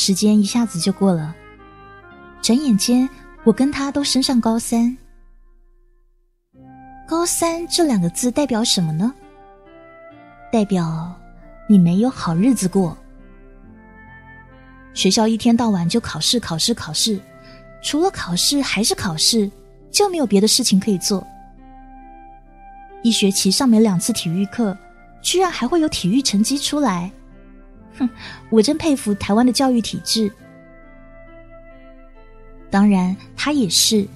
时间一下子就过了，转眼间我跟他都升上高三。高三这两个字代表什么呢？代表你没有好日子过。学校一天到晚就考试考试考试，除了考试还是考试，就没有别的事情可以做。一学期上没两次体育课，居然还会有体育成绩出来，哼！我真佩服台湾的教育体制。当然，他也是，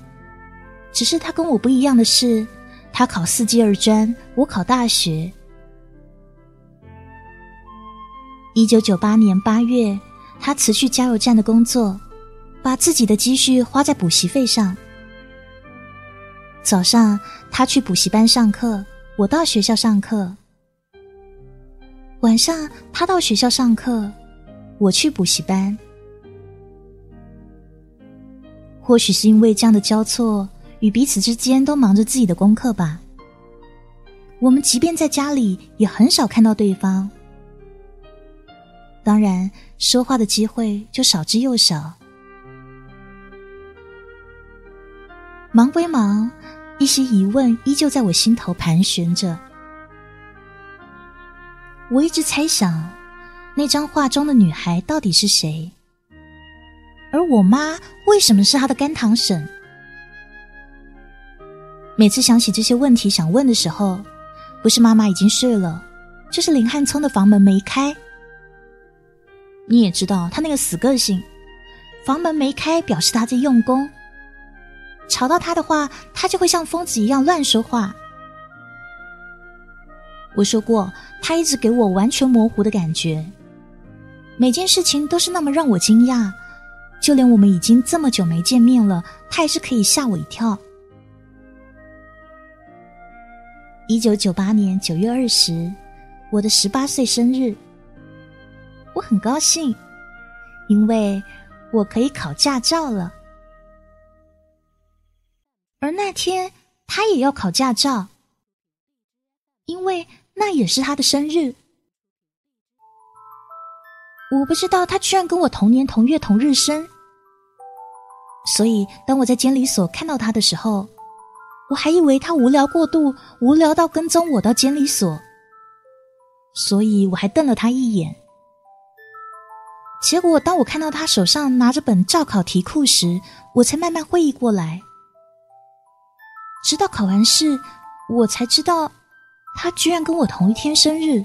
只是他跟我不一样的是，他考四级二专，我考大学。一九九八年八月。他辞去加油站的工作，把自己的积蓄花在补习费上。早上他去补习班上课，我到学校上课。晚上他到学校上课，我去补习班。或许是因为这样的交错，与彼此之间都忙着自己的功课吧。我们即便在家里，也很少看到对方。当然。说话的机会就少之又少。忙归忙，一些疑问依旧在我心头盘旋着。我一直猜想，那张画中的女孩到底是谁？而我妈为什么是她的干堂婶？每次想起这些问题想问的时候，不是妈妈已经睡了，就是林汉聪的房门没开。你也知道他那个死个性，房门没开表示他在用功。吵到他的话，他就会像疯子一样乱说话。我说过，他一直给我完全模糊的感觉，每件事情都是那么让我惊讶，就连我们已经这么久没见面了，他也是可以吓我一跳。一九九八年九月二十，我的十八岁生日。我很高兴，因为我可以考驾照了。而那天他也要考驾照，因为那也是他的生日。我不知道他居然跟我同年同月同日生，所以当我在监理所看到他的时候，我还以为他无聊过度，无聊到跟踪我到监理所，所以我还瞪了他一眼。结果，当我看到他手上拿着本照考题库时，我才慢慢会意过来。直到考完试，我才知道，他居然跟我同一天生日。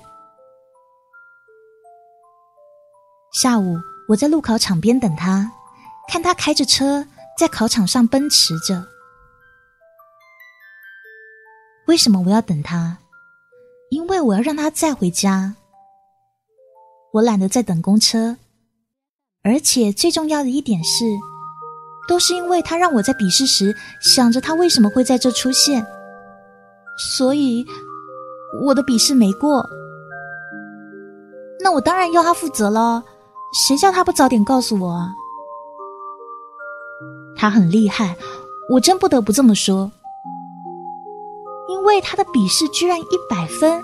下午，我在路考场边等他，看他开着车在考场上奔驰着。为什么我要等他？因为我要让他载回家。我懒得再等公车。而且最重要的一点是，都是因为他让我在笔试时想着他为什么会在这出现，所以我的笔试没过。那我当然要他负责了，谁叫他不早点告诉我啊？他很厉害，我真不得不这么说，因为他的笔试居然一百分，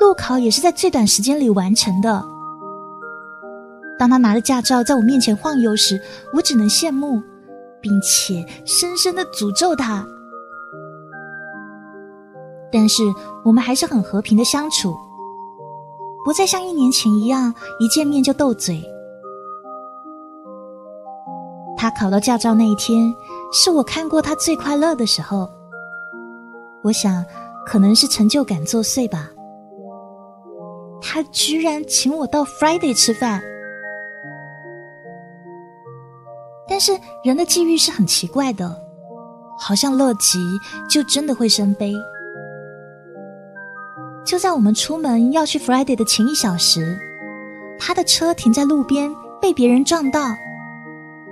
路考也是在最短时间里完成的。当他拿着驾照在我面前晃悠时，我只能羡慕，并且深深的诅咒他。但是我们还是很和平的相处，不再像一年前一样一见面就斗嘴。他考到驾照那一天，是我看过他最快乐的时候。我想，可能是成就感作祟吧。他居然请我到 Friday 吃饭。但是人的际遇是很奇怪的，好像乐极就真的会生悲。就在我们出门要去 Friday 的前一小时，他的车停在路边被别人撞到，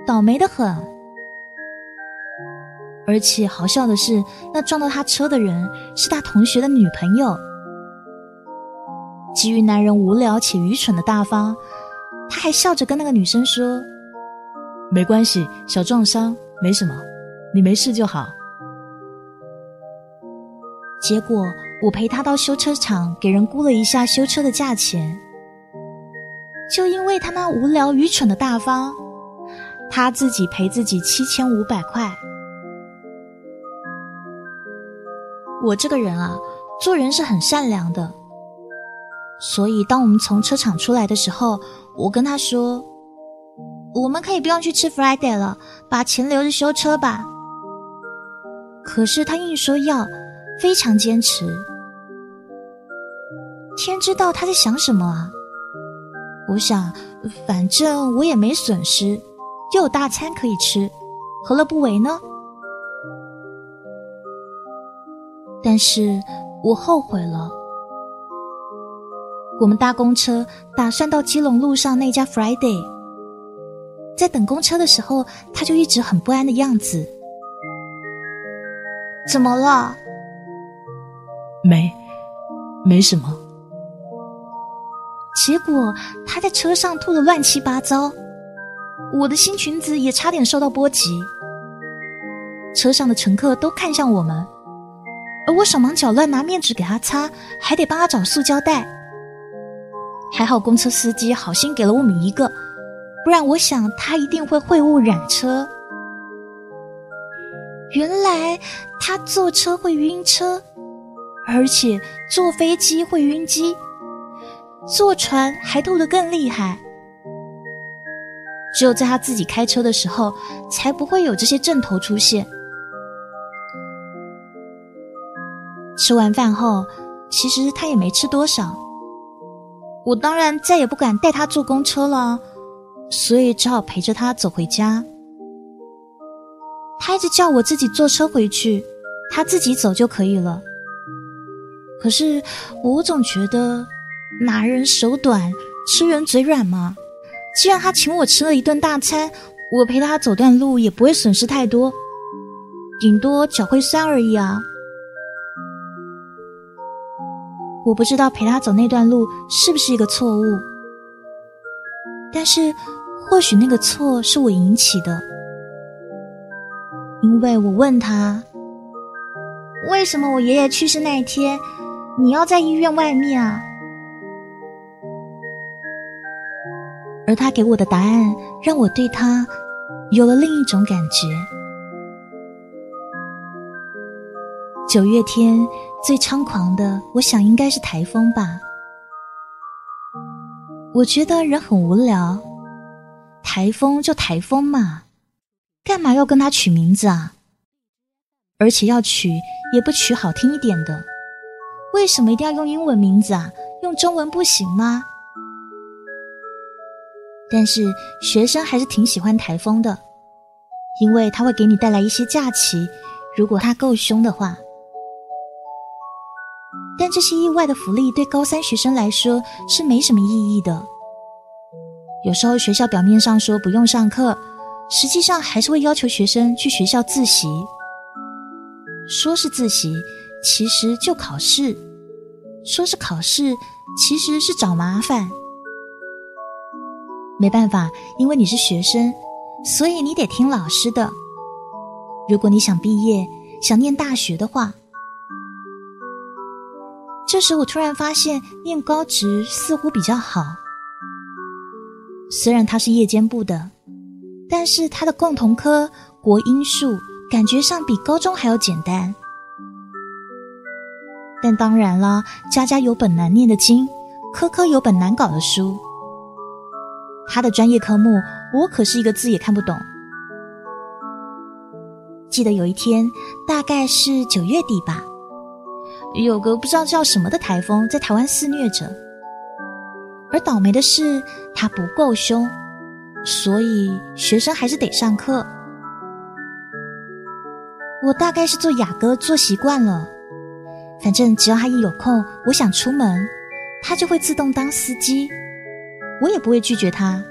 倒霉的很。而且好笑的是，那撞到他车的人是他同学的女朋友。基于男人无聊且愚蠢的大方，他还笑着跟那个女生说。没关系，小撞伤没什么，你没事就好。结果我陪他到修车厂，给人估了一下修车的价钱。就因为他那无聊愚蠢的大方，他自己赔自己七千五百块。我这个人啊，做人是很善良的，所以当我们从车厂出来的时候，我跟他说：“我们可以不用去吃 Friday 了，把钱留着修车吧。”可是他硬说要，非常坚持。天知道他在想什么啊！我想，反正我也没损失，又有大餐可以吃，何乐不为呢？但是我后悔了。我们搭公车，打算到基隆路上那家 Friday。在等公车的时候，他就一直很不安的样子。怎么了？没，没什么。结果他在车上吐得乱七八糟，我的新裙子也差点受到波及。车上的乘客都看向我们。而我手忙脚乱拿面纸给他擦，还得帮他找塑胶袋。还好公车司机好心给了我们一个，不然我想他一定会秽物染车。原来他坐车会晕车，而且坐飞机会晕机，坐船还吐得更厉害。只有在他自己开车的时候，才不会有这些阵头出现。吃完饭后，其实他也没吃多少。我当然再也不敢带他坐公车了，所以只好陪着他走回家。他一直叫我自己坐车回去，他自己走就可以了。可是我总觉得拿人手短，吃人嘴软嘛。既然他请我吃了一顿大餐，我陪他走段路也不会损失太多，顶多脚会酸而已啊。我不知道陪他走那段路是不是一个错误，但是或许那个错是我引起的，因为我问他，为什么我爷爷去世那一天，你要在医院外面啊？而他给我的答案让我对他有了另一种感觉。九月天。最猖狂的，我想应该是台风吧。我觉得人很无聊，台风就台风嘛，干嘛要跟他取名字啊？而且要取也不取好听一点的，为什么一定要用英文名字啊？用中文不行吗？但是学生还是挺喜欢台风的，因为他会给你带来一些假期，如果他够凶的话。但这些意外的福利对高三学生来说是没什么意义的。有时候学校表面上说不用上课，实际上还是会要求学生去学校自习。说是自习，其实就考试；说是考试，其实是找麻烦。没办法，因为你是学生，所以你得听老师的。如果你想毕业，想念大学的话。这时，我突然发现念高职似乎比较好。虽然他是夜间部的，但是他的共同科国英数感觉上比高中还要简单。但当然了，家家有本难念的经，科科有本难搞的书。他的专业科目，我可是一个字也看不懂。记得有一天，大概是九月底吧。有个不知道叫什么的台风在台湾肆虐着，而倒霉的是它不够凶，所以学生还是得上课。我大概是做雅歌做习惯了，反正只要他一有空，我想出门，他就会自动当司机，我也不会拒绝他。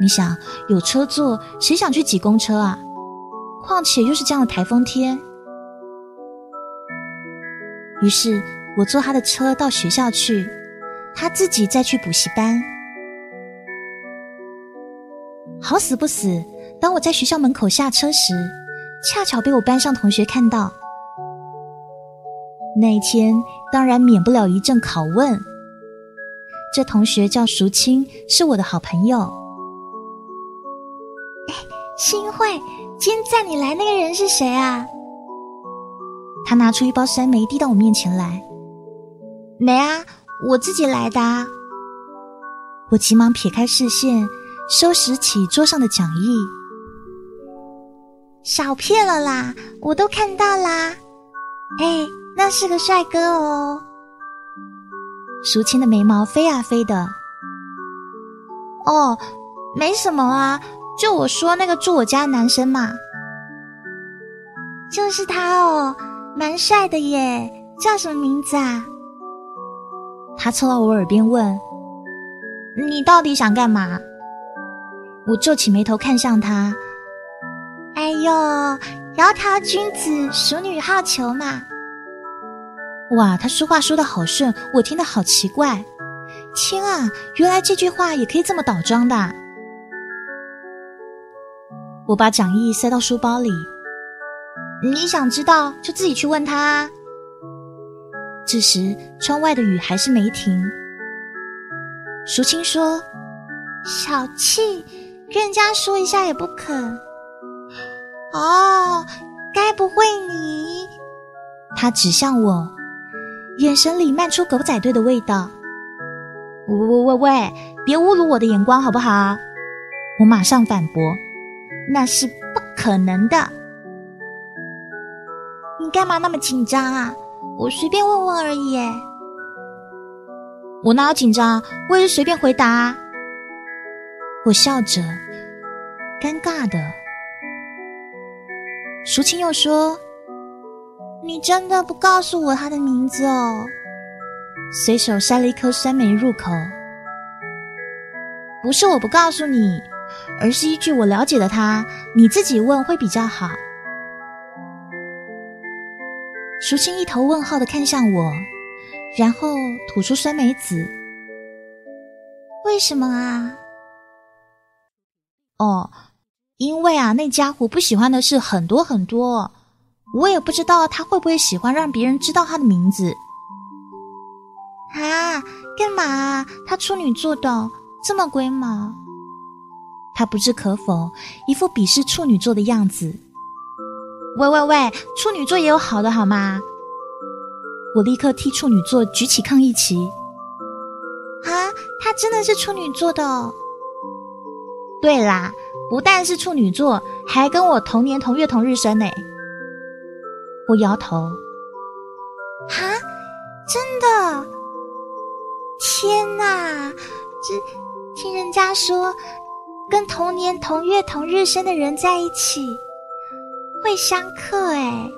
你想有车坐，谁想去挤公车啊？况且又是这样的台风天。于是我坐他的车到学校去，他自己再去补习班。好死不死，当我在学校门口下车时，恰巧被我班上同学看到。那一天当然免不了一阵拷问。这同学叫淑清，是我的好朋友。哎，新慧，今天载你来那个人是谁啊？他拿出一包酸梅递到我面前来。没啊，我自己来的。我急忙撇开视线，收拾起桌上的讲义。少骗了啦，我都看到啦。哎，那是个帅哥哦。淑清的眉毛飞啊飞的。哦，没什么啊，就我说那个住我家的男生嘛。就是他哦，蛮帅的耶，叫什么名字啊？他凑到我耳边问：“你到底想干嘛？”我皱起眉头看向他。哎呦，窈窕君子，淑女好逑嘛！哇，他说话说的好顺，我听得好奇怪。天啊，原来这句话也可以这么倒装的。我把讲义塞到书包里。你想知道，就自己去问他。这时，窗外的雨还是没停。淑清说：“小气，跟人家说一下也不肯。”哦，该不会你？他指向我，眼神里漫出狗仔队的味道。喂喂喂喂，别侮辱我的眼光好不好？我马上反驳：“那是不可能的。”你干嘛那么紧张啊？我随便问问而已。我哪有紧张？我也是随便回答。我笑着，尴尬的。淑清又说：“你真的不告诉我他的名字哦？”随手塞了一颗酸梅入口。不是我不告诉你，而是依据我了解的他，你自己问会比较好。淑清一头问号的看向我，然后吐出酸梅子。为什么啊？哦，因为啊，那家伙不喜欢的事很多很多，我也不知道他会不会喜欢让别人知道他的名字。啊，干嘛？他处女座的，这么龟毛？他不置可否，一副鄙视处女座的样子。喂喂喂，处女座也有好的好吗？我立刻替处女座举起抗议旗。啊，他真的是处女座的。对啦，不但是处女座，还跟我同年同月同日生呢。我摇头。啊，真的？天哪！这听人家说，跟同年同月同日生的人在一起。会相克哎，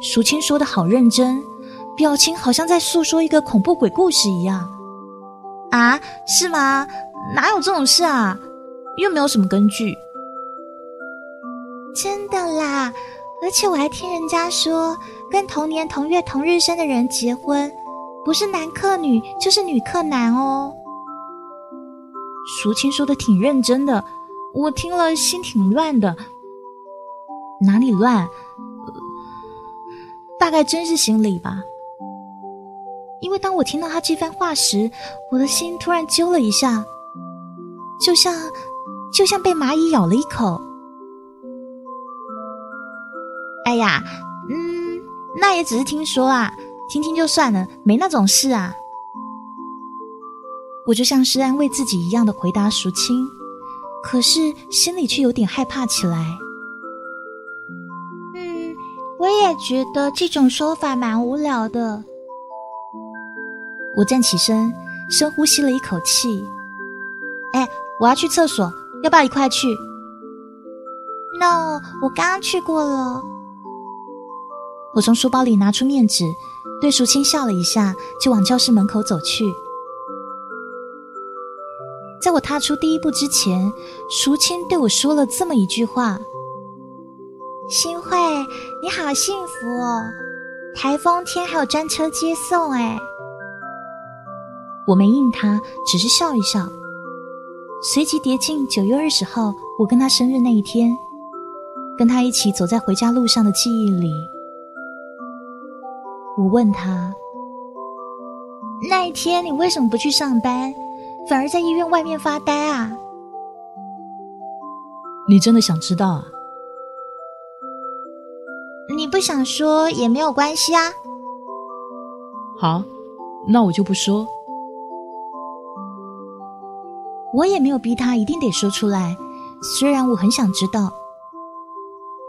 淑清说的好认真，表情好像在诉说一个恐怖鬼故事一样。啊，是吗？哪有这种事啊？又没有什么根据。真的啦，而且我还听人家说，跟同年同月同日生的人结婚，不是男克女，就是女克男哦。淑清说的挺认真的，我听了心挺乱的。哪里乱？大概真是心里吧。因为当我听到他这番话时，我的心突然揪了一下，就像就像被蚂蚁咬了一口。哎呀，嗯，那也只是听说啊，听听就算了，没那种事啊。我就像是安慰自己一样的回答淑清，可是心里却有点害怕起来。嗯我也觉得这种说法蛮无聊的。我站起身，深呼吸了一口气。哎，我要去厕所，要不要一块去？No，我刚刚去过了。我从书包里拿出面纸，对淑清笑了一下，就往教室门口走去。在我踏出第一步之前，淑清对我说了这么一句话。新慧，你好幸福哦！台风天还有专车接送哎。我没应他，只是笑一笑，随即叠进九月二十号我跟他生日那一天，跟他一起走在回家路上的记忆里。我问他：“那一天你为什么不去上班，反而在医院外面发呆啊？你真的想知道啊？你不想说也没有关系啊。好，那我就不说。我也没有逼他一定得说出来，虽然我很想知道，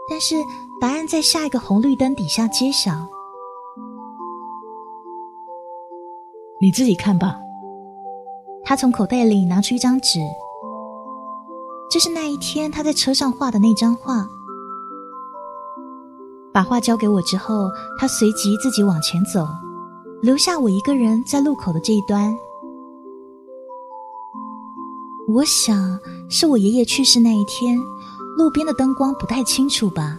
但是答案在下一个红绿灯底下揭晓。你自己看吧。他从口袋里拿出一张纸，这是那一天他在车上画的那张画。把画交给我之后，他随即自己往前走，留下我一个人在路口的这一端。我想是我爷爷去世那一天，路边的灯光不太清楚吧，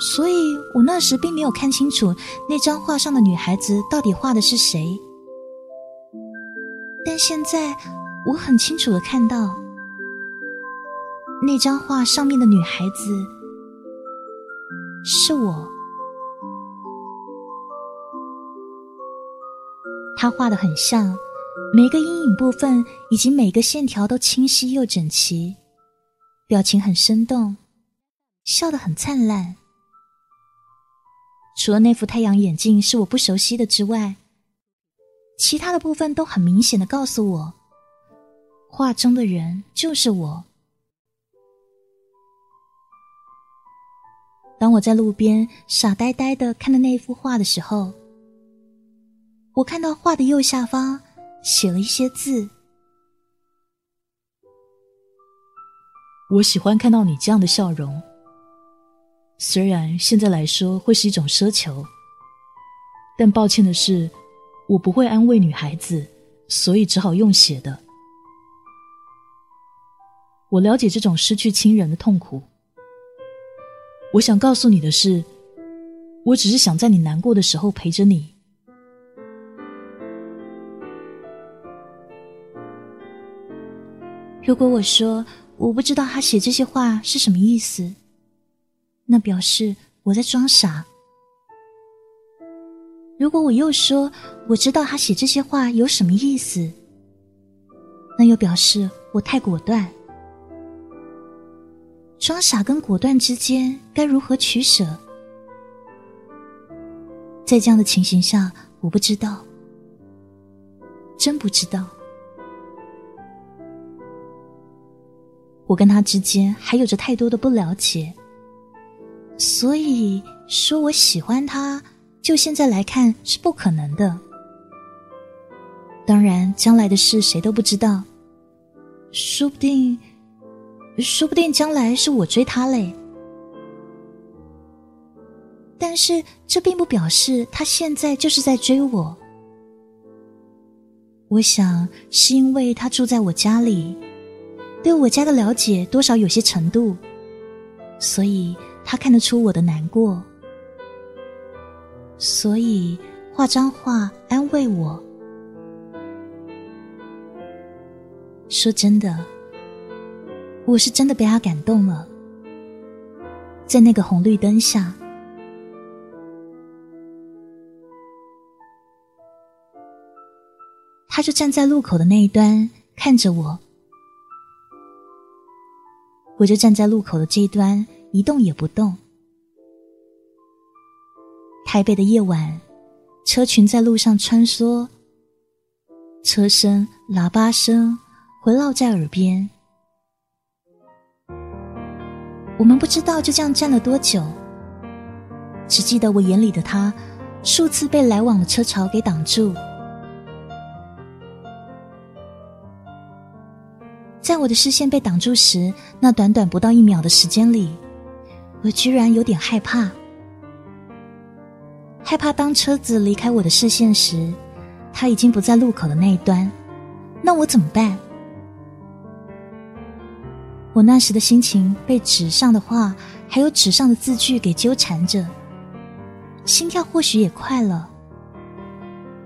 所以我那时并没有看清楚那张画上的女孩子到底画的是谁。但现在我很清楚的看到，那张画上面的女孩子。是我，他画的很像，每个阴影部分以及每个线条都清晰又整齐，表情很生动，笑得很灿烂。除了那副太阳眼镜是我不熟悉的之外，其他的部分都很明显的告诉我，画中的人就是我。当我在路边傻呆呆的看着那幅画的时候，我看到画的右下方写了一些字。我喜欢看到你这样的笑容，虽然现在来说会是一种奢求，但抱歉的是，我不会安慰女孩子，所以只好用写的。我了解这种失去亲人的痛苦。我想告诉你的是，我只是想在你难过的时候陪着你。如果我说我不知道他写这些话是什么意思，那表示我在装傻；如果我又说我知道他写这些话有什么意思，那又表示我太果断。装傻跟果断之间该如何取舍？在这样的情形下，我不知道，真不知道。我跟他之间还有着太多的不了解，所以说我喜欢他，就现在来看是不可能的。当然，将来的事谁都不知道，说不定。说不定将来是我追他嘞，但是这并不表示他现在就是在追我。我想是因为他住在我家里，对我家的了解多少有些程度，所以他看得出我的难过，所以画张画安慰我。说真的。我是真的被他感动了，在那个红绿灯下，他就站在路口的那一端看着我，我就站在路口的这一端一动也不动。台北的夜晚，车群在路上穿梭，车声、喇叭声回绕在耳边。我们不知道就这样站了多久，只记得我眼里的他，数次被来往的车潮给挡住。在我的视线被挡住时，那短短不到一秒的时间里，我居然有点害怕，害怕当车子离开我的视线时，他已经不在路口的那一端，那我怎么办？我那时的心情被纸上的话，还有纸上的字句给纠缠着，心跳或许也快了，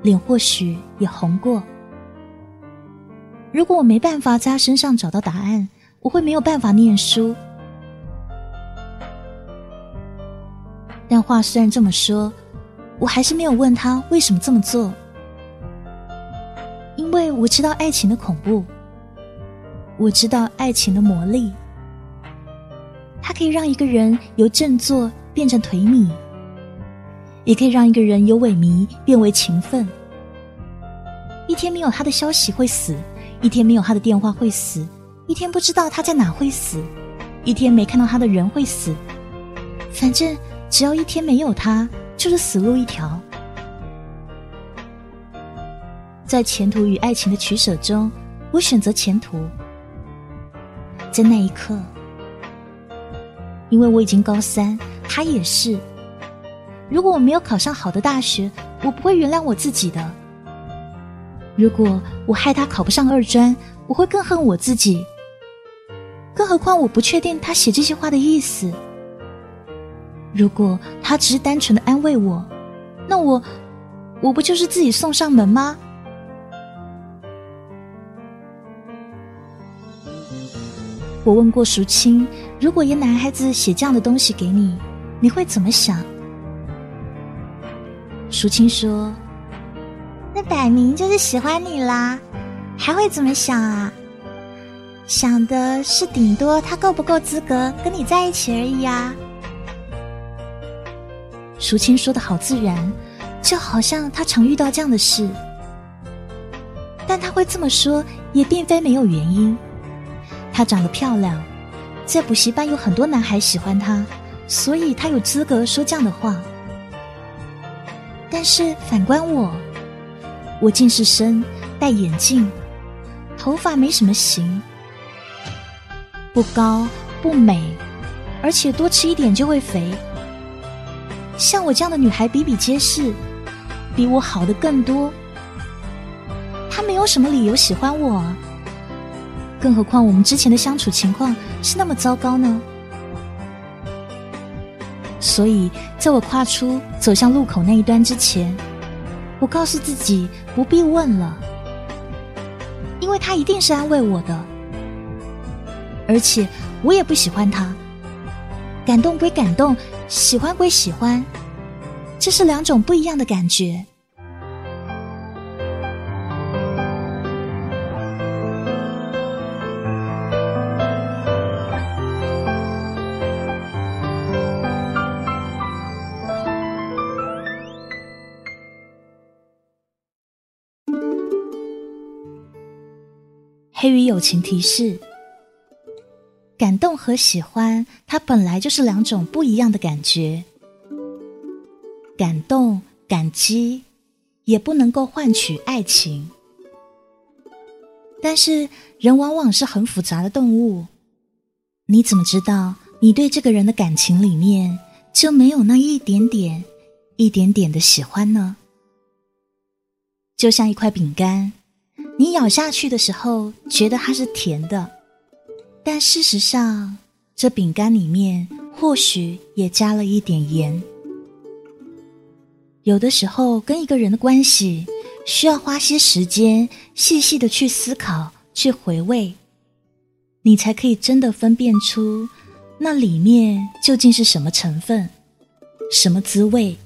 脸或许也红过。如果我没办法在他身上找到答案，我会没有办法念书。但话虽然这么说，我还是没有问他为什么这么做，因为我知道爱情的恐怖，我知道爱情的魔力，它可以让一个人由振作变成颓靡，也可以让一个人由萎靡变为勤奋。一天没有他的消息会死，一天没有他的电话会死，一天不知道他在哪会死，一天没看到他的人会死。反正只要一天没有他，就是死路一条。在前途与爱情的取舍中，我选择前途。在那一刻，因为我已经高三，他也是。如果我没有考上好的大学，我不会原谅我自己的。如果我害他考不上二专，我会更恨我自己。更何况我不确定他写这些话的意思。如果他只是单纯的安慰我，那我我不就是自己送上门吗？我问过淑清，如果一个男孩子写这样的东西给你，你会怎么想？淑清说。那摆明就是喜欢你啦，还会怎么想啊？想的是顶多他够不够资格跟你在一起而已啊。淑清说的好自然，就好像他常遇到这样的事。但他会这么说，也并非没有原因。她长得漂亮，在补习班有很多男孩喜欢她，所以她有资格说这样的话。但是反观我。我近视深，戴眼镜，头发没什么型，不高不美，而且多吃一点就会肥。像我这样的女孩比比皆是，比我好的更多。她没有什么理由喜欢我，更何况我们之前的相处情况是那么糟糕呢？所以，在我跨出走向路口那一端之前。我告诉自己不必问了，因为他一定是安慰我的，而且我也不喜欢他。感动归感动，喜欢归喜欢，这是两种不一样的感觉。黑鱼友情提示：感动和喜欢，它本来就是两种不一样的感觉。感动、感激，也不能够换取爱情。但是，人往往是很复杂的动物。你怎么知道，你对这个人的感情里面就没有那一点点、一点点的喜欢呢？就像一块饼干。你咬下去的时候，觉得它是甜的，但事实上，这饼干里面或许也加了一点盐。有的时候，跟一个人的关系，需要花些时间，细细的去思考、去回味，你才可以真的分辨出那里面究竟是什么成分、什么滋味。